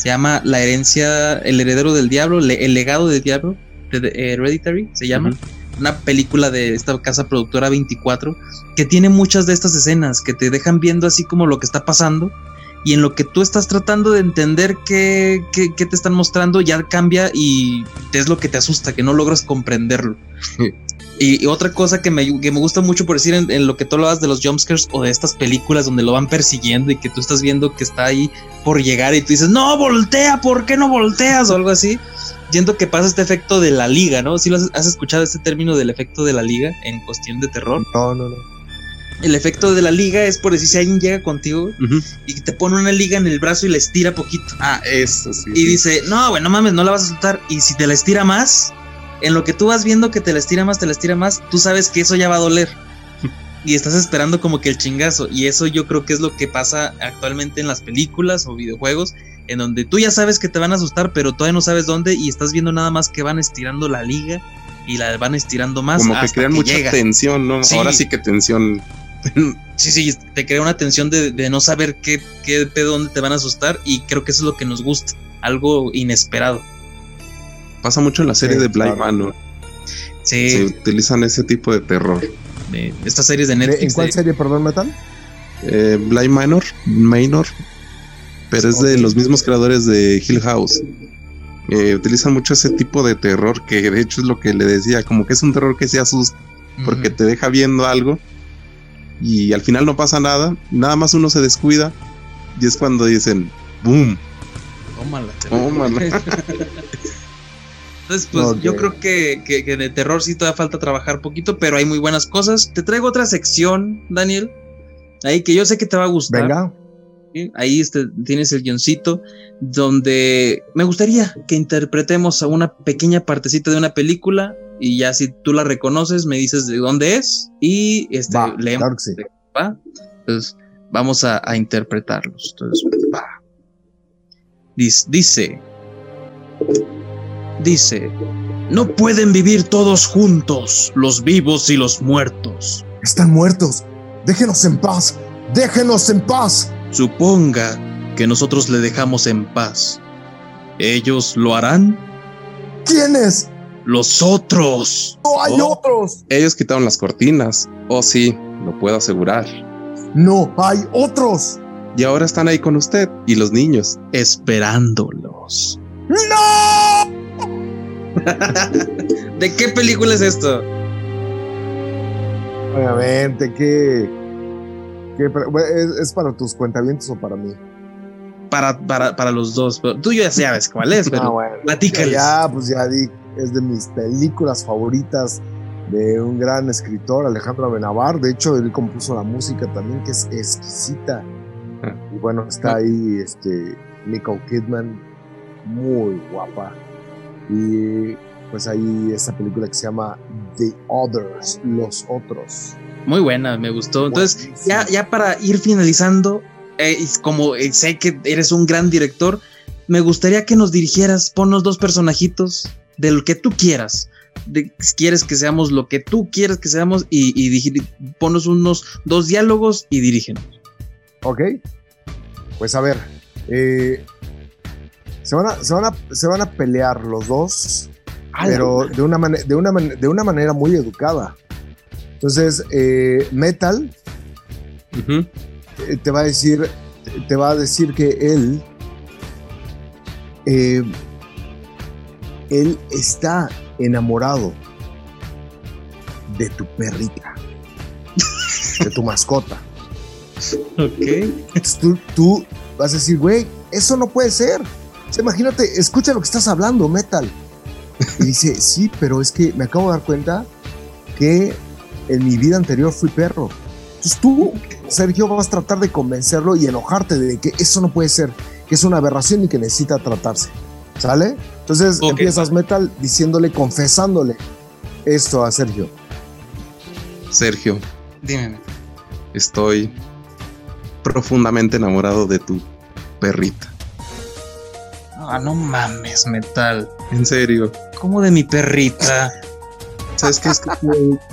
se llama La herencia, El heredero del diablo, El legado del diablo, Hereditary, se llama. Una película de esta casa productora 24 que tiene muchas de estas escenas que te dejan viendo así como lo que está pasando y en lo que tú estás tratando de entender qué, te están mostrando ya cambia y es lo que te asusta, que no logras comprenderlo. Y, otra cosa que me, gusta mucho por decir en, lo que tú hablabas de los jumpscares o de estas películas donde lo van persiguiendo y que tú estás viendo que está ahí por llegar y tú dices, no, voltea, ¿por qué no volteas? o algo así. Siento que pasa este efecto de la liga, ¿no? ¿Sí lo has, has escuchado este término del efecto de la liga en cuestión de terror? No, no, no el efecto de la liga es por decir si alguien llega contigo y te pone una liga en el brazo y la estira poquito. Ah, eso sí. Y dice, no, bueno, mames, no la vas a soltar. Y si te la estira más, en lo que tú vas viendo que te la estira más, te la estira más, tú sabes que eso ya va a doler. y estás esperando como que el chingazo. Y eso yo creo que es lo que pasa actualmente en las películas o videojuegos, en donde tú ya sabes que te van a asustar, pero todavía no sabes dónde y estás viendo nada más que van estirando la liga y la van estirando más. Como que crean mucha tensión, ¿no? Ahora sí que tensión sí, sí, te crea una tensión de, no saber qué, qué pedo, dónde te van a asustar y creo que eso es lo que nos gusta, algo inesperado. Pasa mucho en la serie de Blind Manor. Sí. Se utilizan ese tipo de terror. De estas series de Netflix. ¿En cuál serie, perdón, Metal? Eh, Blind Manor, Manor, pero es de los mismos creadores de Hill House. Eh, utilizan mucho ese tipo de terror que de hecho es lo que le decía, como que es un terror que se asusta porque te deja viendo algo y al final no pasa nada, nada más uno se descuida y es cuando dicen, ¡boom! Tómala. Tómala. Entonces, pues yo creo que, que, de terror sí todavía falta trabajar poquito, pero hay muy buenas cosas. Te traigo otra sección, Daniel, ahí que yo sé que te va a gustar. Venga. Ahí este, tienes el guioncito donde me gustaría que interpretemos a una pequeña partecita de una película y ya si tú la reconoces me dices de dónde es y este, leemos. Entonces vamos a, interpretarlos. Entonces, va. Dice, dice, no pueden vivir todos juntos, los vivos y los muertos. Están muertos. Déjenos en paz. Déjenos en paz. Suponga que nosotros le dejamos en paz. ¿Ellos lo harán? ¿Quiénes? Los otros. No hay oh. otros. Ellos quitaron las cortinas. Oh, sí, lo puedo asegurar. No hay otros. Y ahora están ahí con usted y los niños. Esperándolos. ¡No! ¿De qué película es esto? Obviamente, ¿qué? ¿Qué ¿Es, para tus cuentavientos o para mí? Para, para, para los dos. tú ya sabes cuál es, pero ah, bueno, Ya, pues ya di es de mis películas favoritas de un gran escritor, Alejandro Benavar. De hecho, él compuso la música también, que es exquisita. Y bueno, está ahí este, Nicole Kidman, muy guapa. Y pues ahí esta película que se llama The Others, Los Otros. Muy buena, me gustó. Entonces, ya, ya para ir finalizando, eh, como eh, sé que eres un gran director, me gustaría que nos dirigieras, ponnos dos personajitos de lo que tú quieras. De, quieres que seamos lo que tú quieres que seamos y, y ponnos unos dos diálogos y dirígenos. Ok. Pues a ver. eh, se, van a, se, van a, se van a pelear los dos. Pero de una, de, una de una manera muy educada. Entonces, eh, Metal eh, te va a decir. Te va a decir que él. eh, él está enamorado de tu perrita. de tu mascota. Ok. Entonces tú, tú vas a decir, güey, eso no puede ser. O sea, imagínate, escucha lo que estás hablando, metal. Y dice, sí, pero es que me acabo de dar cuenta que en mi vida anterior fui perro. Entonces tú, Sergio, vas a tratar de convencerlo y enojarte de que eso no puede ser, que es una aberración y que necesita tratarse. ¿Sale? Entonces empiezas metal diciéndole, confesándole esto a Sergio. Sergio, Dime. estoy profundamente enamorado de tu perrita. Ah, no mames, metal. En serio. ¿Cómo de mi perrita? ¿Sabes qué? Es que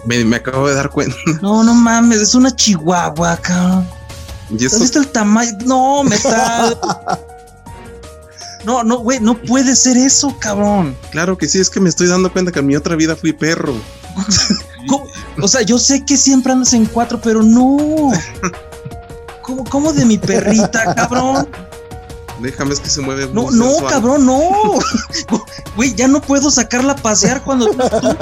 me, me acabo de dar cuenta. No, no mames, es una chihuahua, cabrón. Y ¿Has visto el tamaño? No, metal. No, no, güey, no puede ser eso, cabrón. Claro que sí, es que me estoy dando cuenta que en mi otra vida fui perro. ¿Cómo? O sea, yo sé que siempre andas en cuatro, pero no. ¿Cómo, cómo de mi perrita, cabrón? Déjame, es que se mueve. No, no, sensual. cabrón, no. Güey, ya no puedo sacarla a pasear cuando tú- tú-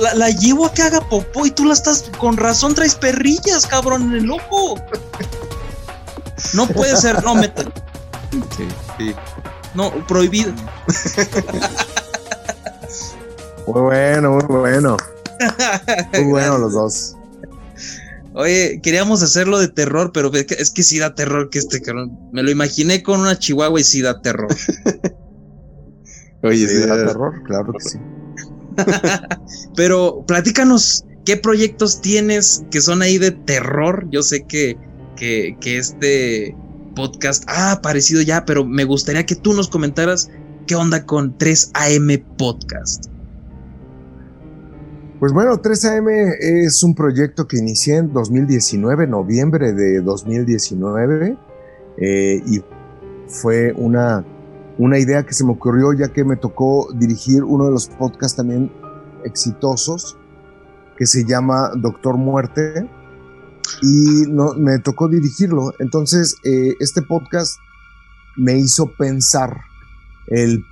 la, la llevo a que haga popó y tú la estás, con razón traes perrillas, cabrón, en el ojo. No puede ser, no, metal. Sí, sí. No, prohibido. Muy bueno, muy bueno. Muy bueno los dos. Oye, queríamos hacerlo de terror, pero es que, es que sí da terror que este cabrón. Me lo imaginé con una chihuahua y sí da terror. Oye, Sí, sí, da da- terror, claro que sí. Pero platícanos, ¿qué proyectos tienes que son ahí de terror? Yo sé que, que, que este podcast ha aparecido ya, pero me gustaría que tú nos comentaras qué onda con 3AM Podcast. Pues bueno, 3AM es un proyecto que inicié en 2019, noviembre de 2019, eh, y fue una, una idea que se me ocurrió ya que me tocó dirigir uno de los podcasts también exitosos que se llama Doctor Muerte y no, me tocó dirigirlo. Entonces, eh, este podcast me hizo pensar el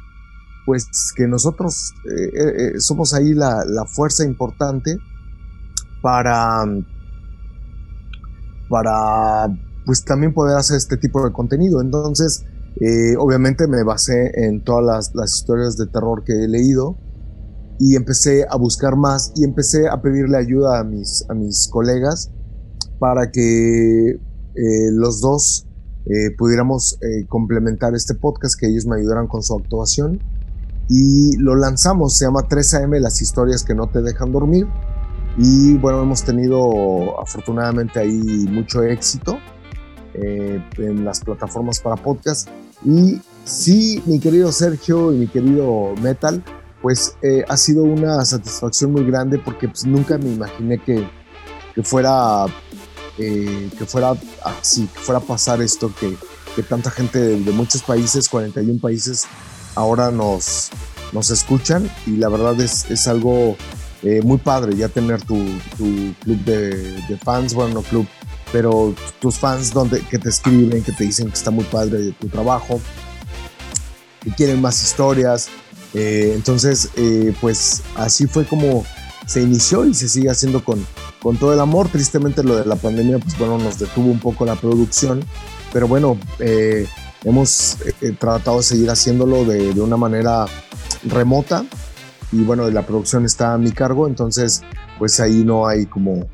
pues que nosotros eh, eh, somos ahí la, la, fuerza importante para, para pues también poder hacer este tipo de contenido. Entonces, eh, obviamente me basé en todas las, las, historias de terror que he leído y empecé a buscar más y empecé a pedirle ayuda a mis, a mis colegas para que eh, los dos eh, pudiéramos complementar este podcast, que ellos me ayudaran con su actuación y lo lanzamos, se llama 3AM, las historias que no te dejan dormir. Y bueno, hemos tenido afortunadamente ahí mucho éxito eh, en las plataformas para podcast. Y sí, mi querido Sergio y mi querido Metal, pues eh, ha sido una satisfacción muy grande porque pues, nunca me imaginé que, que fuera eh, que fuera así, que fuera a pasar esto, que, que tanta gente de, de muchos países, 41 países, ahora nos, nos escuchan y la verdad es, es algo eh, muy padre ya tener tu, tu club de, de, fans, bueno, no club, pero tus fans donde, que te escriben, que te dicen que está muy padre tu trabajo, que quieren más historias. Eh, entonces, eh, pues así fue como se inició y se sigue haciendo con, con todo el amor. Tristemente lo de la pandemia, pues bueno, nos detuvo un poco la producción, pero bueno, eh, hemos eh, tratado de seguir haciéndolo de, una manera remota y bueno, la producción está a mi cargo, entonces pues ahí no hay como,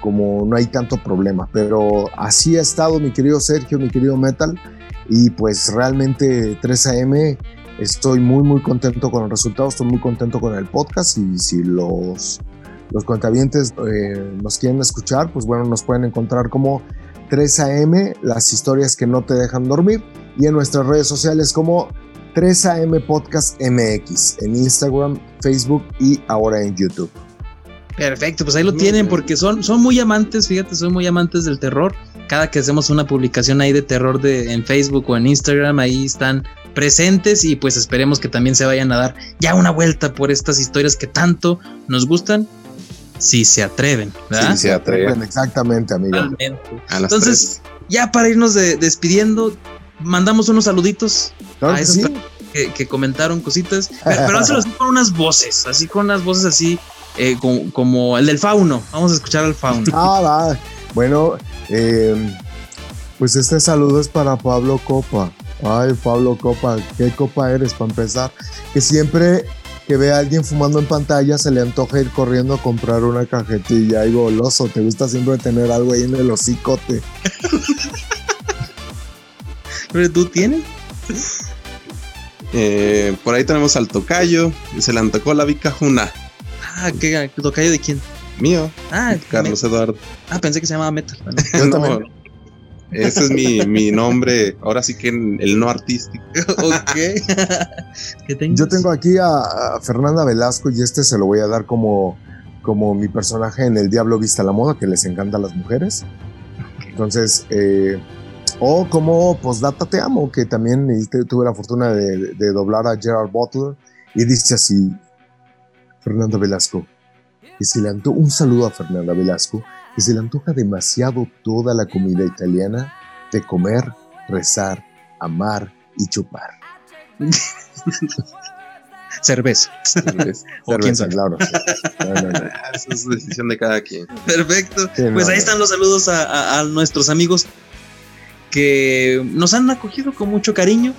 como no hay tanto problema, pero así ha estado mi querido Sergio, mi querido Metal, y pues realmente 3AM estoy muy muy contento con el resultado, estoy muy contento con el podcast y si los, los cuentavientes eh, nos quieren escuchar, pues bueno, nos pueden encontrar como 3AM, las historias que no te dejan dormir, y en nuestras redes sociales como 3AM Podcast MX, en Instagram, Facebook y ahora en YouTube. Perfecto, pues ahí lo tienen porque son, son muy amantes, fíjate, son muy amantes del terror. Cada que hacemos una publicación ahí de terror de, en Facebook o en Instagram, ahí están presentes y pues esperemos que también se vayan a dar ya una vuelta por estas historias que tanto nos gustan, si se atreven, ¿verdad? Si se atreven, exactamente, amigo. Entonces, ya para irnos de, despidiendo, mandamos unos saluditos Claro a que esas sí. que, que comentaron cositas, pero, pero hazlo así con unas voces, así con unas voces así eh, como, como el del fauno. Vamos a escuchar al fauno. Ah, va. Bueno, eh, pues este saludo es para Pablo Copa. Ay, Pablo Copa, ¿qué copa eres para empezar? Que siempre que ve a alguien fumando en pantalla se le antoja ir corriendo a comprar una cajetilla. Ay, goloso, te gusta siempre tener algo ahí en el hocicote. ¿Pero tú tienes? Eh, por ahí tenemos al tocayo, y se le antojó la vicajuna. Ah, ¿qué tocayo de quién? Mío, Ah, Carlos Eduardo. Ah, pensé que se llamaba Metal. No, ese es mi, mi nombre, ahora sí que el no artístico. ok. Yo tengo aquí a, a Fernanda Velasco y este se lo voy a dar como, como mi personaje en El Diablo Vista a la Moda, que les encanta a las mujeres. Entonces, eh, o como Postdata Te Amo, que también te- tuve la fortuna de, de doblar a Gerard Butler. Y dice así, Fernanda Velasco, que se le un saludo a Fernanda Velasco, que se le antoja demasiado toda la comida italiana de comer, rezar, amar y chupar. Cerveza. O quién Cerveza, sabe. claro. sí. No, no, no. Esa es decisión de cada quien. Perfecto. Sí, no, pues ahí no. están los saludos a, a- a nuestros amigos que nos han acogido con mucho cariño.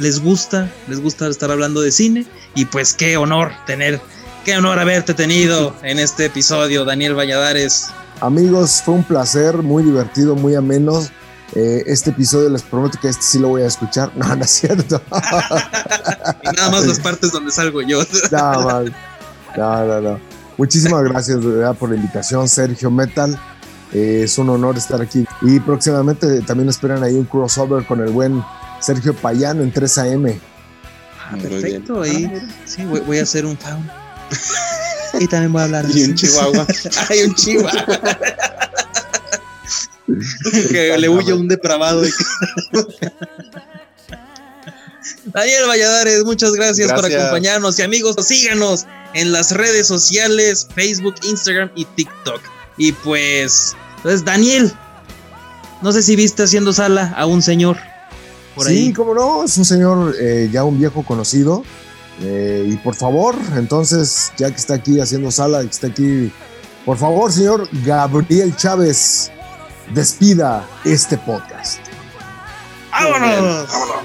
Les gusta, les gusta estar hablando de cine. Y pues qué honor tener, qué honor haberte tenido en este episodio, Daniel Valladares. Amigos, fue un placer, muy divertido, muy ameno. Eh, este episodio les prometo que este sí lo voy a escuchar. No, no es cierto. Y nada más las partes donde salgo yo. Nada más. No, no, no. Muchísimas gracias de verdad por la invitación, Sergio Metal. Eh, es un honor estar aquí. Y próximamente también esperan ahí un crossover con el buen Sergio Payano en 3AM. Ah, perfecto, ahí sí, voy, voy a hacer un faun. Y también voy a hablar Y un chihuahua. Hay un chihuahua. que le huye un depravado. Daniel Valladares, muchas gracias, por acompañarnos. Y amigos, síganos en las redes sociales, Facebook, Instagram y TikTok. Y pues, pues Daniel, no sé si viste haciendo sala a un señor por sí, ahí. cómo no, es un señor eh, ya un viejo conocido. Eh, y por favor, entonces, ya que está aquí haciendo sala, que está aquí, por favor, señor Gabriel Chávez, despida este podcast. ¡Vámonos! Cabrón.